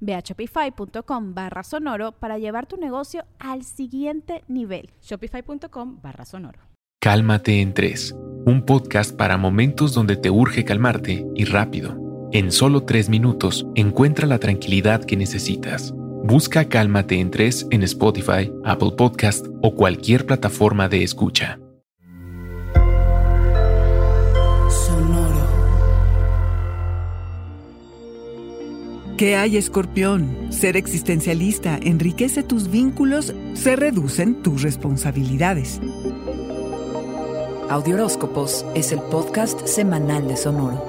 Ve a shopify.com barra sonoro para llevar tu negocio al siguiente nivel. Shopify.com barra sonoro. Cálmate en 3, un podcast para momentos donde te urge calmarte y rápido. En solo tres minutos, encuentra la tranquilidad que necesitas. Busca Cálmate en 3 en Spotify, Apple Podcast o cualquier plataforma de escucha. ¿Qué hay, escorpión? Ser existencialista enriquece tus vínculos, se reducen tus responsabilidades. Audioróscopos es el podcast semanal de Sonoro.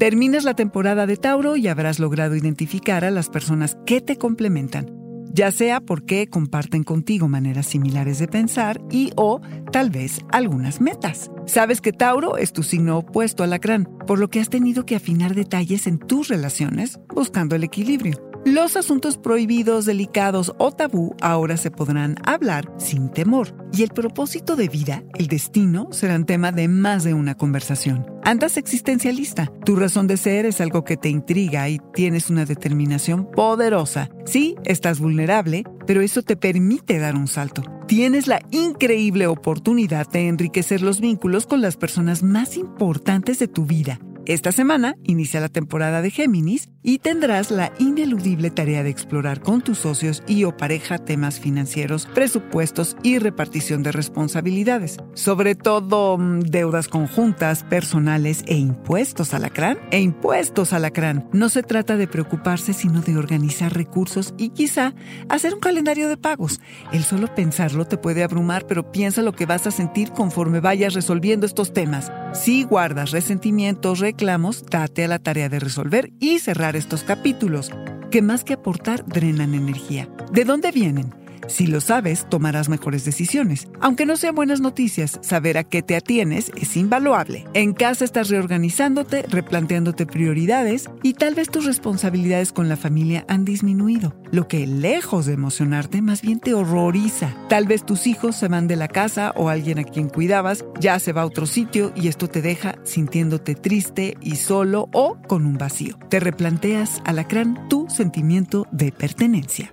Terminas la temporada de Tauro y habrás logrado identificar a las personas que te complementan ya sea porque comparten contigo maneras similares de pensar y o tal vez algunas metas. Sabes que Tauro es tu signo opuesto al Lacrán, por lo que has tenido que afinar detalles en tus relaciones buscando el equilibrio. Los asuntos prohibidos, delicados o tabú ahora se podrán hablar sin temor. Y el propósito de vida, el destino, serán tema de más de una conversación. Andas existencialista. Tu razón de ser es algo que te intriga y tienes una determinación poderosa. Sí, estás vulnerable, pero eso te permite dar un salto. Tienes la increíble oportunidad de enriquecer los vínculos con las personas más importantes de tu vida esta semana inicia la temporada de Géminis y tendrás la ineludible tarea de explorar con tus socios y o pareja temas financieros, presupuestos y repartición de responsabilidades. Sobre todo mm, deudas conjuntas, personales e impuestos alacrán. E impuestos alacrán. No se trata de preocuparse sino de organizar recursos y quizá hacer un calendario de pagos. El solo pensarlo te puede abrumar, pero piensa lo que vas a sentir conforme vayas resolviendo estos temas. Si guardas resentimientos, reclamos, date a la tarea de resolver y cerrar estos capítulos, que más que aportar drenan energía. ¿De dónde vienen? Si lo sabes, tomarás mejores decisiones. Aunque no sean buenas noticias, saber a qué te atienes es invaluable. En casa estás reorganizándote, replanteándote prioridades y tal vez tus responsabilidades con la familia han disminuido, lo que lejos de emocionarte más bien te horroriza. Tal vez tus hijos se van de la casa o alguien a quien cuidabas ya se va a otro sitio y esto te deja sintiéndote triste y solo o con un vacío. Te replanteas, alacrán, tu sentimiento de pertenencia.